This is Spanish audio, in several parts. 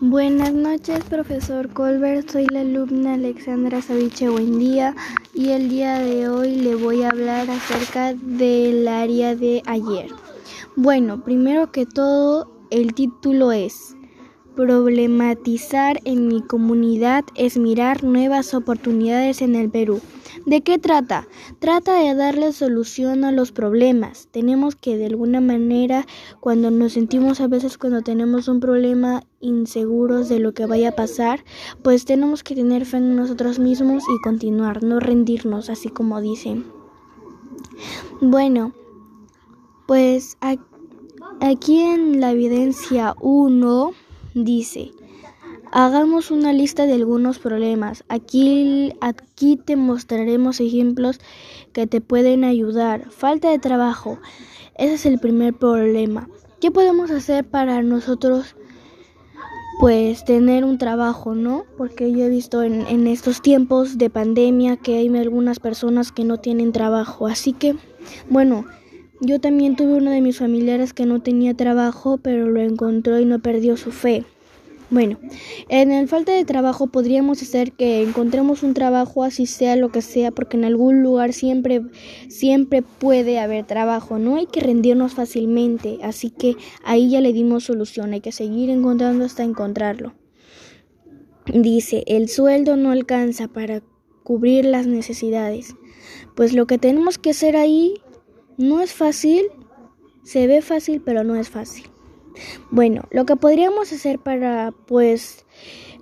Buenas noches, profesor Colbert. Soy la alumna Alexandra Saviche Buendía y el día de hoy le voy a hablar acerca del área de ayer. Bueno, primero que todo, el título es Problematizar en mi comunidad es mirar nuevas oportunidades en el Perú. ¿De qué trata? Trata de darle solución a los problemas. Tenemos que de alguna manera, cuando nos sentimos a veces cuando tenemos un problema inseguros de lo que vaya a pasar, pues tenemos que tener fe en nosotros mismos y continuar, no rendirnos, así como dicen. Bueno, pues aquí en la evidencia 1 dice, Hagamos una lista de algunos problemas. Aquí, aquí te mostraremos ejemplos que te pueden ayudar. Falta de trabajo. Ese es el primer problema. ¿Qué podemos hacer para nosotros? Pues tener un trabajo, ¿no? Porque yo he visto en, en estos tiempos de pandemia que hay algunas personas que no tienen trabajo. Así que, bueno, yo también tuve uno de mis familiares que no tenía trabajo, pero lo encontró y no perdió su fe. Bueno, en el falta de trabajo podríamos hacer que encontremos un trabajo así sea lo que sea, porque en algún lugar siempre siempre puede haber trabajo, no hay que rendirnos fácilmente, así que ahí ya le dimos solución, hay que seguir encontrando hasta encontrarlo. Dice, el sueldo no alcanza para cubrir las necesidades. Pues lo que tenemos que hacer ahí no es fácil, se ve fácil, pero no es fácil. Bueno, lo que podríamos hacer para pues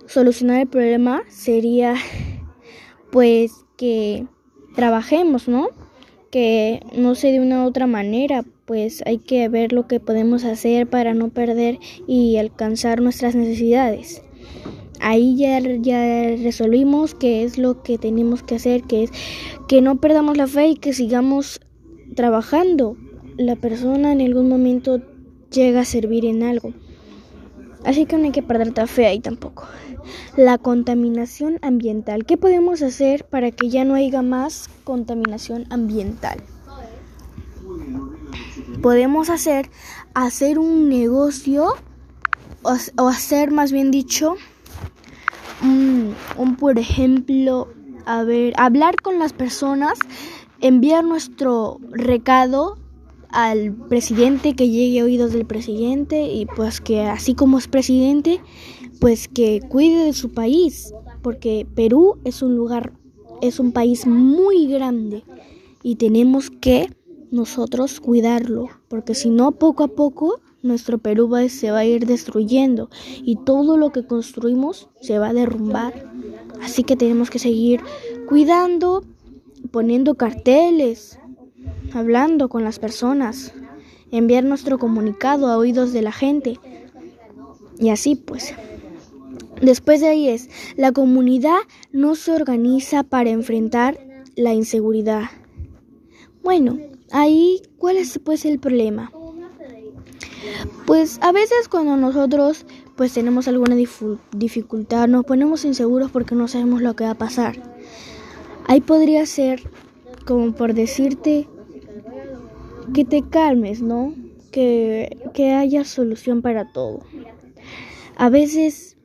solucionar el problema sería pues que trabajemos, ¿no? Que no sé de una u otra manera, pues hay que ver lo que podemos hacer para no perder y alcanzar nuestras necesidades. Ahí ya, ya resolvimos qué es lo que tenemos que hacer, que es que no perdamos la fe y que sigamos trabajando. La persona en algún momento llega a servir en algo. Así que no hay que perder la fe ahí tampoco. La contaminación ambiental. ¿Qué podemos hacer para que ya no haya más contaminación ambiental? Podemos hacer hacer un negocio o, hacer más bien dicho un, un por ejemplo a ver hablar con las personas enviar nuestro recado al presidente, que llegue a oídos del presidente y pues que así como es presidente, pues que cuide de su país, porque Perú es un lugar, es un país muy grande y tenemos que nosotros cuidarlo, porque si no poco a poco nuestro Perú se va a ir destruyendo y todo lo que construimos se va a derrumbar. Así que tenemos que seguir cuidando, poniendo carteles, hablando con las personas, enviar nuestro comunicado a oídos de la gente. Y así pues. Después de ahí es, la comunidad no se organiza para enfrentar la inseguridad. Bueno, ahí, ¿cuál es pues el problema? Pues a veces cuando nosotros pues tenemos alguna dificultad, nos ponemos inseguros porque no sabemos lo que va a pasar. Ahí podría ser como por decirte que te calmes, ¿no? Que, que haya solución para todo. A veces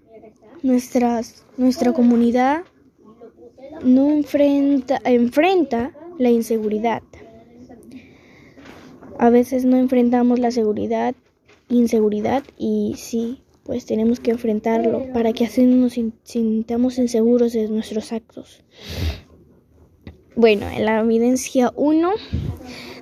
nuestras, nuestra comunidad no enfrenta, enfrenta la inseguridad. A veces no enfrentamos la seguridad, inseguridad y sí, pues tenemos que enfrentarlo para que así no nos sintamos inseguros de nuestros actos. Bueno, en la evidencia 1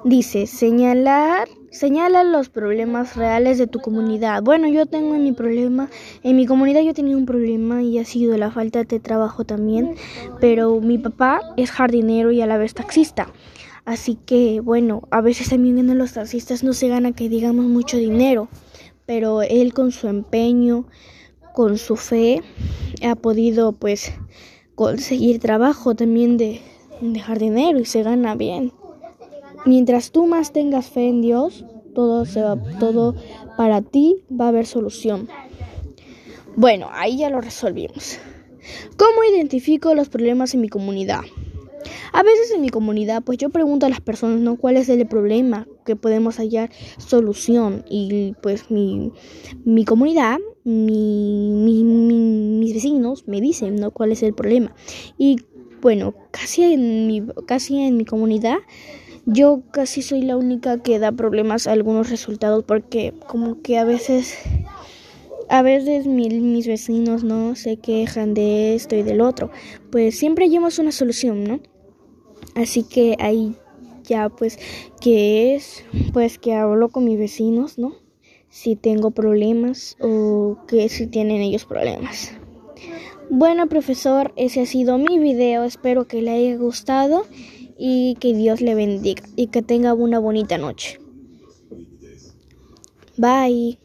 Dice, señalar, señala los problemas reales de tu comunidad. Bueno, yo tengo en mi problema, en mi comunidad yo he tenido un problema y ha sido la falta de trabajo también, pero mi papá es jardinero y a la vez taxista. Así que, bueno, a veces también en los taxistas no se gana que digamos mucho dinero, pero él con su empeño, con su fe, ha podido pues conseguir trabajo también de, de jardinero y se gana bien. Mientras tú más tengas fe en Dios, todo, se va, todo para ti va a haber solución. Bueno, ahí ya lo resolvimos. ¿Cómo identifico los problemas en mi comunidad? A veces en mi comunidad, pues yo pregunto a las personas, ¿no? ¿Cuál es el problema que podemos hallar solución? Y pues mi, mi comunidad, mi, mi, me dicen, ¿no? ¿Cuál es el problema? Y bueno, casi en mi, casi en mi comunidad, yo casi soy la única que da problemas a algunos resultados porque como que a veces, a veces mis vecinos, ¿no? Se quejan de esto y del otro. Pues siempre hallamos una solución, ¿no? Así que ahí ya pues que es pues que hablo con mis vecinos, ¿no? Si tengo problemas o que si tienen ellos problemas. Bueno, profesor, ese ha sido mi video. Espero que le haya gustado y que Dios le bendiga y que tenga una bonita noche. Bye.